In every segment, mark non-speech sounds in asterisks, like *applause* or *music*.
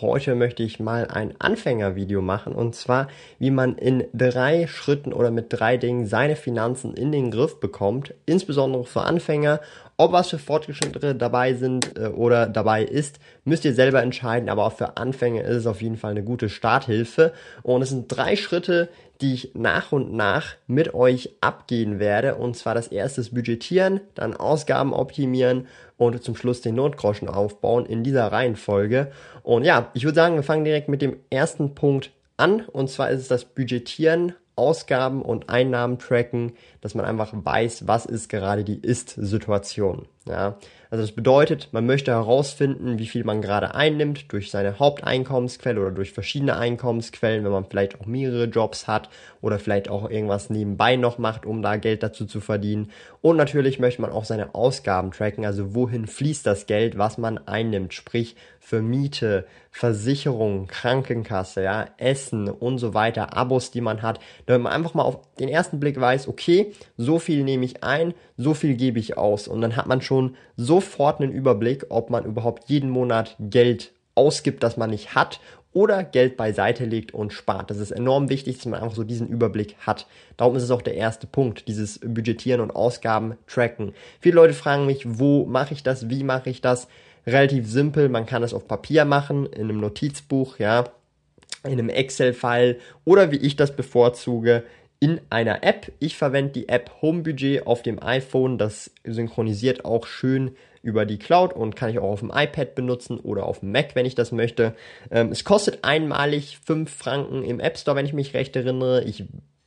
Heute möchte ich mal ein Anfängervideo machen und zwar, wie man in drei Schritten oder mit drei Dingen seine Finanzen in den Griff bekommt, insbesondere für Anfänger. Ob was für Fortgeschrittene dabei sind äh, oder dabei ist, müsst ihr selber entscheiden, aber auch für Anfänger ist es auf jeden Fall eine gute Starthilfe. Und es sind drei Schritte, die ich nach und nach mit euch abgehen werde. Und zwar das erste ist Budgetieren, dann Ausgaben optimieren und zum Schluss den Notgroschen aufbauen in dieser Reihenfolge. Und ja, ich würde sagen, wir fangen direkt mit dem ersten Punkt an. Und zwar ist es das Budgetieren, Ausgaben und Einnahmen tracken, dass man einfach weiß, was ist gerade die Ist-Situation. Ja, also das bedeutet, man möchte herausfinden, wie viel man gerade einnimmt durch seine Haupteinkommensquelle oder durch verschiedene Einkommensquellen, wenn man vielleicht auch mehrere Jobs hat oder vielleicht auch irgendwas nebenbei noch macht, um da Geld dazu zu verdienen. Und natürlich möchte man auch seine Ausgaben tracken, also wohin fließt das Geld, was man einnimmt, sprich für Miete, Versicherung, Krankenkasse, ja, Essen und so weiter, Abos, die man hat, damit man einfach mal auf den ersten Blick weiß, okay, so viel nehme ich ein, so viel gebe ich aus und dann hat man schon sofort einen Überblick, ob man überhaupt jeden Monat Geld ausgibt, das man nicht hat oder Geld beiseite legt und spart. Das ist enorm wichtig, dass man einfach so diesen Überblick hat. Darum ist es auch der erste Punkt, dieses Budgetieren und Ausgaben tracken. Viele Leute fragen mich, wo mache ich das, wie mache ich das? Relativ simpel, man kann es auf Papier machen, in einem Notizbuch, ja, in einem Excel-File oder wie ich das bevorzuge, in einer App. Ich verwende die App Homebudget auf dem iPhone. Das synchronisiert auch schön über die Cloud und kann ich auch auf dem iPad benutzen oder auf dem Mac, wenn ich das möchte. Ähm, es kostet einmalig 5 Franken im App Store, wenn ich mich recht erinnere. Ich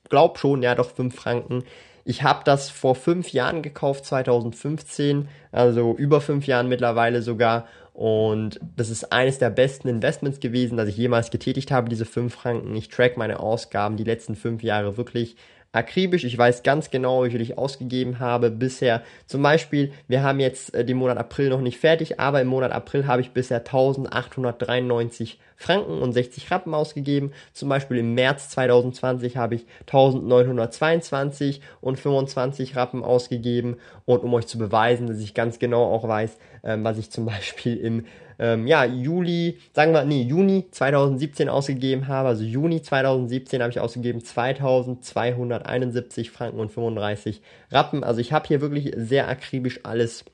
glaube schon, ja doch 5 Franken. Ich habe das vor fünf Jahren gekauft, 2015, also über fünf Jahren mittlerweile sogar. Und das ist eines der besten Investments gewesen, das ich jemals getätigt habe, diese fünf Franken. Ich track meine Ausgaben die letzten fünf Jahre wirklich akribisch. Ich weiß ganz genau, wie viel ich ausgegeben habe bisher. Zum Beispiel, wir haben jetzt äh, den Monat April noch nicht fertig, aber im Monat April habe ich bisher 1893 Franken und 60 Rappen ausgegeben. Zum Beispiel im März 2020 habe ich 1922 und 25 Rappen ausgegeben. Und um euch zu beweisen, dass ich ganz genau auch weiß, ähm, was ich zum Beispiel im ähm, ja, Juli, sagen wir, nee, Juni 2017 ausgegeben habe. Also Juni 2017 habe ich ausgegeben 2271 Franken und 35 Rappen. Also ich habe hier wirklich sehr akribisch alles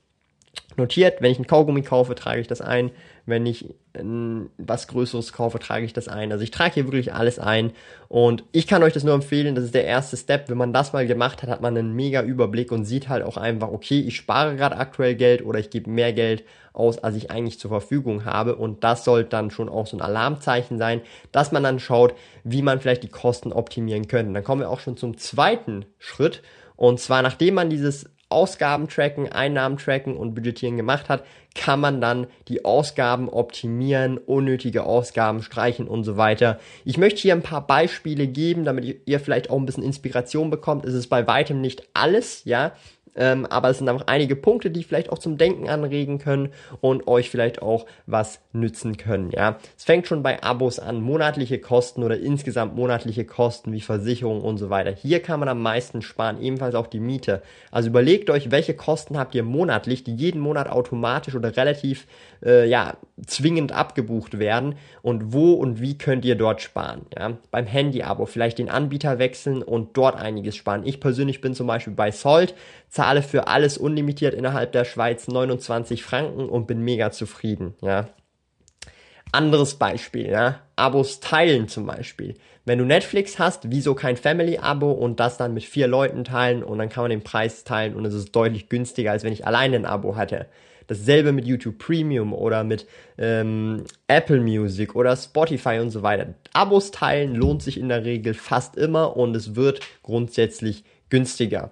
notiert. Wenn ich ein Kaugummi kaufe, trage ich das ein. Wenn ich ein, was Größeres kaufe, trage ich das ein. Also ich trage hier wirklich alles ein. Und ich kann euch das nur empfehlen. Das ist der erste Step. Wenn man das mal gemacht hat, hat man einen mega Überblick und sieht halt auch einfach, okay, ich spare gerade aktuell Geld oder ich gebe mehr Geld aus, als ich eigentlich zur Verfügung habe. Und das sollte dann schon auch so ein Alarmzeichen sein, dass man dann schaut, wie man vielleicht die Kosten optimieren könnte. Dann kommen wir auch schon zum zweiten Schritt. Und zwar, nachdem man dieses Ausgaben tracken, Einnahmen tracken und budgetieren gemacht hat, kann man dann die Ausgaben optimieren, unnötige Ausgaben streichen und so weiter. Ich möchte hier ein paar Beispiele geben, damit ihr vielleicht auch ein bisschen Inspiration bekommt. Es ist bei weitem nicht alles, ja. Ähm, aber es sind einfach einige Punkte, die vielleicht auch zum Denken anregen können und euch vielleicht auch was nützen können. Ja, es fängt schon bei Abos an, monatliche Kosten oder insgesamt monatliche Kosten wie Versicherung und so weiter. Hier kann man am meisten sparen, ebenfalls auch die Miete. Also überlegt euch, welche Kosten habt ihr monatlich, die jeden Monat automatisch oder relativ äh, ja zwingend abgebucht werden und wo und wie könnt ihr dort sparen. Ja, beim Handy-Abo vielleicht den Anbieter wechseln und dort einiges sparen. Ich persönlich bin zum Beispiel bei Salt zahle für alles unlimitiert innerhalb der Schweiz 29 Franken und bin mega zufrieden, ja. Anderes Beispiel, ja. Abos teilen zum Beispiel. Wenn du Netflix hast, wieso kein Family-Abo und das dann mit vier Leuten teilen und dann kann man den Preis teilen und es ist deutlich günstiger, als wenn ich alleine ein Abo hatte. Dasselbe mit YouTube Premium oder mit ähm, Apple Music oder Spotify und so weiter. Abos teilen lohnt sich in der Regel fast immer und es wird grundsätzlich günstiger.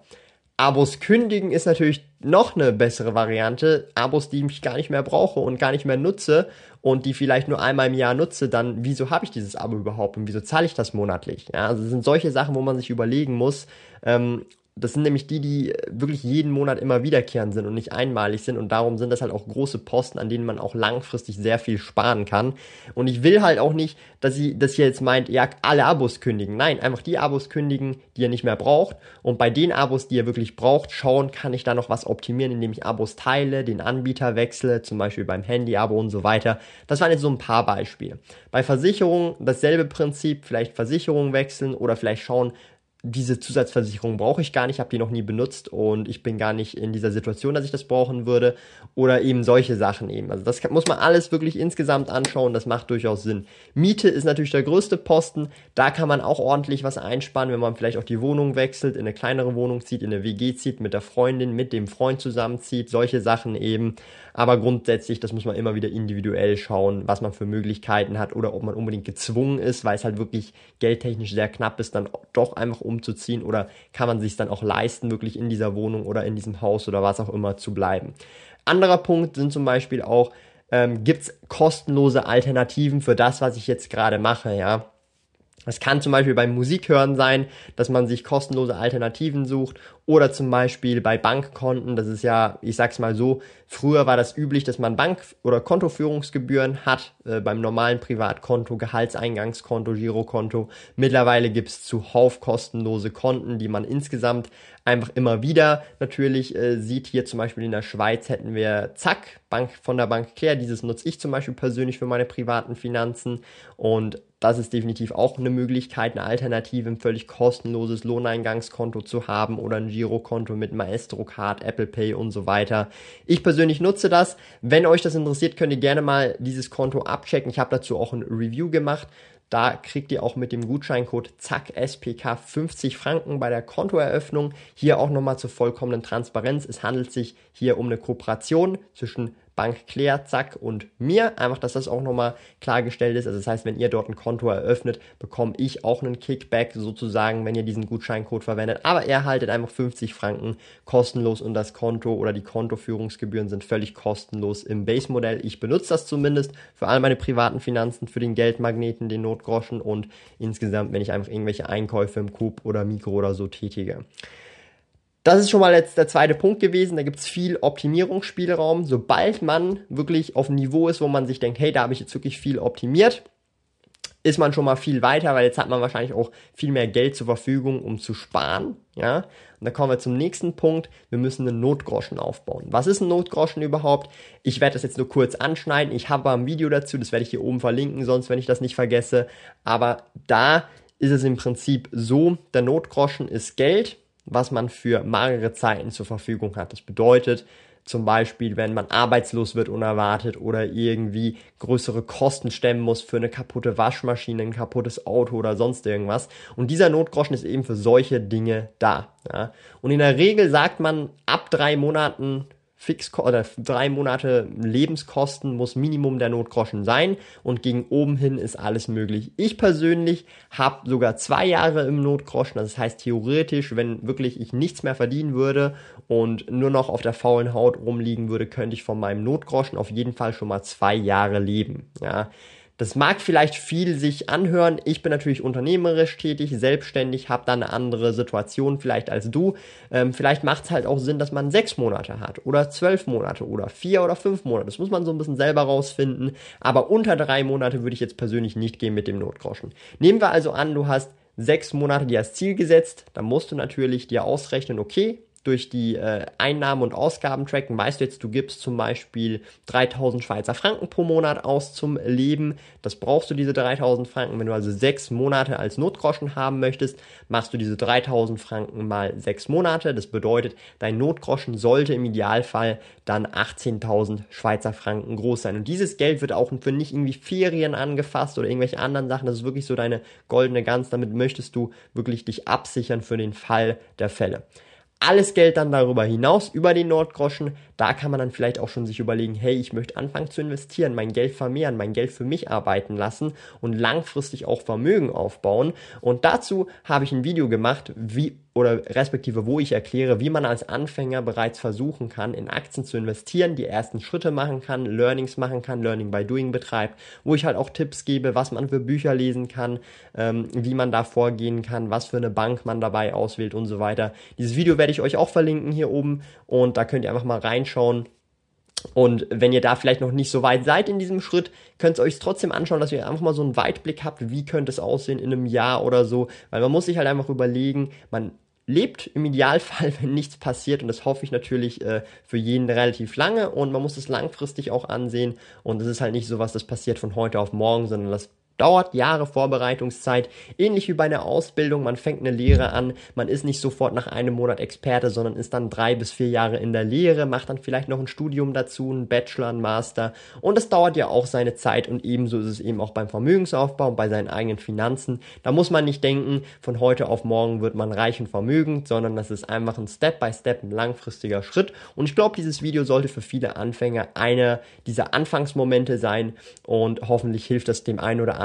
Abos kündigen ist natürlich noch eine bessere Variante, Abos, die ich gar nicht mehr brauche und gar nicht mehr nutze und die vielleicht nur einmal im Jahr nutze, dann wieso habe ich dieses Abo überhaupt und wieso zahle ich das monatlich? Ja, also das sind solche Sachen, wo man sich überlegen muss, ähm, das sind nämlich die, die wirklich jeden Monat immer wiederkehrend sind und nicht einmalig sind. Und darum sind das halt auch große Posten, an denen man auch langfristig sehr viel sparen kann. Und ich will halt auch nicht, dass sie, dass ihr jetzt meint, ja, alle Abos kündigen. Nein, einfach die Abos kündigen, die ihr nicht mehr braucht. Und bei den Abos, die ihr wirklich braucht, schauen, kann ich da noch was optimieren, indem ich Abos teile, den Anbieter wechsle, zum Beispiel beim Handy-Abo und so weiter. Das waren jetzt so ein paar Beispiele. Bei Versicherungen dasselbe Prinzip, vielleicht Versicherungen wechseln oder vielleicht schauen, diese Zusatzversicherung brauche ich gar nicht, habe die noch nie benutzt und ich bin gar nicht in dieser Situation, dass ich das brauchen würde oder eben solche Sachen eben. Also das muss man alles wirklich insgesamt anschauen, das macht durchaus Sinn. Miete ist natürlich der größte Posten, da kann man auch ordentlich was einsparen, wenn man vielleicht auch die Wohnung wechselt, in eine kleinere Wohnung zieht, in eine WG zieht, mit der Freundin, mit dem Freund zusammenzieht, solche Sachen eben. Aber grundsätzlich, das muss man immer wieder individuell schauen, was man für Möglichkeiten hat oder ob man unbedingt gezwungen ist, weil es halt wirklich geldtechnisch sehr knapp ist, dann doch einfach umzuziehen oder kann man sich dann auch leisten, wirklich in dieser Wohnung oder in diesem Haus oder was auch immer zu bleiben. Anderer Punkt sind zum Beispiel auch, ähm, gibt es kostenlose Alternativen für das, was ich jetzt gerade mache, ja. Es kann zum Beispiel beim Musikhören sein, dass man sich kostenlose Alternativen sucht oder zum Beispiel bei Bankkonten. Das ist ja, ich sag's mal so, früher war das üblich, dass man Bank- oder Kontoführungsgebühren hat äh, beim normalen Privatkonto, Gehaltseingangskonto, Girokonto. Mittlerweile gibt's zuhauf kostenlose Konten, die man insgesamt einfach immer wieder natürlich äh, sieht. Hier zum Beispiel in der Schweiz hätten wir Zack, Bank von der Bank Claire. Dieses nutze ich zum Beispiel persönlich für meine privaten Finanzen und das ist definitiv auch eine Möglichkeit, eine Alternative, ein völlig kostenloses Lohneingangskonto zu haben oder ein Girokonto mit Maestro Card, Apple Pay und so weiter. Ich persönlich nutze das. Wenn euch das interessiert, könnt ihr gerne mal dieses Konto abchecken. Ich habe dazu auch ein Review gemacht. Da kriegt ihr auch mit dem Gutscheincode ZACK SPK 50 Franken bei der Kontoeröffnung. Hier auch nochmal zur vollkommenen Transparenz. Es handelt sich hier um eine Kooperation zwischen Bank Claire, Zack und mir. Einfach, dass das auch nochmal klargestellt ist. Also das heißt, wenn ihr dort ein Konto eröffnet, bekomme ich auch einen Kickback sozusagen, wenn ihr diesen Gutscheincode verwendet. Aber er haltet einfach 50 Franken kostenlos und das Konto oder die Kontoführungsgebühren sind völlig kostenlos im Base-Modell. Ich benutze das zumindest für all meine privaten Finanzen, für den Geldmagneten, den Notgroschen und insgesamt, wenn ich einfach irgendwelche Einkäufe im Coop oder Mikro oder so tätige. Das ist schon mal jetzt der zweite Punkt gewesen. Da gibt es viel Optimierungsspielraum. Sobald man wirklich auf einem Niveau ist, wo man sich denkt, hey, da habe ich jetzt wirklich viel optimiert, ist man schon mal viel weiter, weil jetzt hat man wahrscheinlich auch viel mehr Geld zur Verfügung, um zu sparen. Ja, und da kommen wir zum nächsten Punkt. Wir müssen einen Notgroschen aufbauen. Was ist ein Notgroschen überhaupt? Ich werde das jetzt nur kurz anschneiden. Ich habe ein Video dazu, das werde ich hier oben verlinken, sonst wenn ich das nicht vergesse. Aber da ist es im Prinzip so, der Notgroschen ist Geld, was man für magere Zeiten zur Verfügung hat. Das bedeutet zum Beispiel, wenn man arbeitslos wird unerwartet oder irgendwie größere Kosten stemmen muss für eine kaputte Waschmaschine, ein kaputtes Auto oder sonst irgendwas. Und dieser Notgroschen ist eben für solche Dinge da. Ja. Und in der Regel sagt man, ab drei Monaten Fix oder drei Monate Lebenskosten muss Minimum der Notgroschen sein und gegen oben hin ist alles möglich. Ich persönlich habe sogar zwei Jahre im Notgroschen, das heißt theoretisch, wenn wirklich ich nichts mehr verdienen würde und nur noch auf der faulen Haut rumliegen würde, könnte ich von meinem Notgroschen auf jeden Fall schon mal zwei Jahre leben. Ja, das mag vielleicht viel sich anhören. Ich bin natürlich unternehmerisch tätig, selbstständig, habe da eine andere Situation vielleicht als du. Ähm, vielleicht macht es halt auch Sinn, dass man sechs Monate hat oder zwölf Monate oder vier oder fünf Monate. Das muss man so ein bisschen selber rausfinden. Aber unter drei Monate würde ich jetzt persönlich nicht gehen mit dem Notgroschen. Nehmen wir also an, du hast sechs Monate dir als Ziel gesetzt, dann musst du natürlich dir ausrechnen, okay, durch die äh, Einnahmen und Ausgaben tracken. Weißt du jetzt, du gibst zum Beispiel 3000 Schweizer Franken pro Monat aus zum Leben. Das brauchst du diese 3000 Franken. Wenn du also sechs Monate als Notgroschen haben möchtest, machst du diese 3000 Franken mal sechs Monate. Das bedeutet, dein Notgroschen sollte im Idealfall dann 18.000 Schweizer Franken groß sein. Und dieses Geld wird auch für nicht irgendwie Ferien angefasst oder irgendwelche anderen Sachen. Das ist wirklich so deine goldene Gans. Damit möchtest du wirklich dich absichern für den Fall der Fälle alles Geld dann darüber hinaus, über den Nordgroschen, da kann man dann vielleicht auch schon sich überlegen, hey, ich möchte anfangen zu investieren, mein Geld vermehren, mein Geld für mich arbeiten lassen und langfristig auch Vermögen aufbauen. Und dazu habe ich ein Video gemacht, wie oder respektive wo ich erkläre, wie man als Anfänger bereits versuchen kann, in Aktien zu investieren, die ersten Schritte machen kann, Learnings machen kann, Learning by Doing betreibt, wo ich halt auch Tipps gebe, was man für Bücher lesen kann, ähm, wie man da vorgehen kann, was für eine Bank man dabei auswählt und so weiter. Dieses Video werde ich euch auch verlinken hier oben und da könnt ihr einfach mal reinschauen. Und wenn ihr da vielleicht noch nicht so weit seid in diesem Schritt, könnt ihr euch trotzdem anschauen, dass ihr einfach mal so einen Weitblick habt, wie könnte es aussehen in einem Jahr oder so, weil man muss sich halt einfach überlegen, man lebt im Idealfall, *laughs* wenn nichts passiert. Und das hoffe ich natürlich äh, für jeden relativ lange. Und man muss es langfristig auch ansehen. Und es ist halt nicht so was, das passiert von heute auf morgen, sondern das dauert Jahre Vorbereitungszeit, ähnlich wie bei einer Ausbildung. Man fängt eine Lehre an, man ist nicht sofort nach einem Monat Experte, sondern ist dann drei bis vier Jahre in der Lehre, macht dann vielleicht noch ein Studium dazu, ein Bachelor, ein Master. Und das dauert ja auch seine Zeit und ebenso ist es eben auch beim Vermögensaufbau und bei seinen eigenen Finanzen. Da muss man nicht denken, von heute auf morgen wird man reich und vermögend, sondern das ist einfach ein Step-by-Step, ein langfristiger Schritt. Und ich glaube, dieses Video sollte für viele Anfänger einer dieser Anfangsmomente sein und hoffentlich hilft das dem einen oder anderen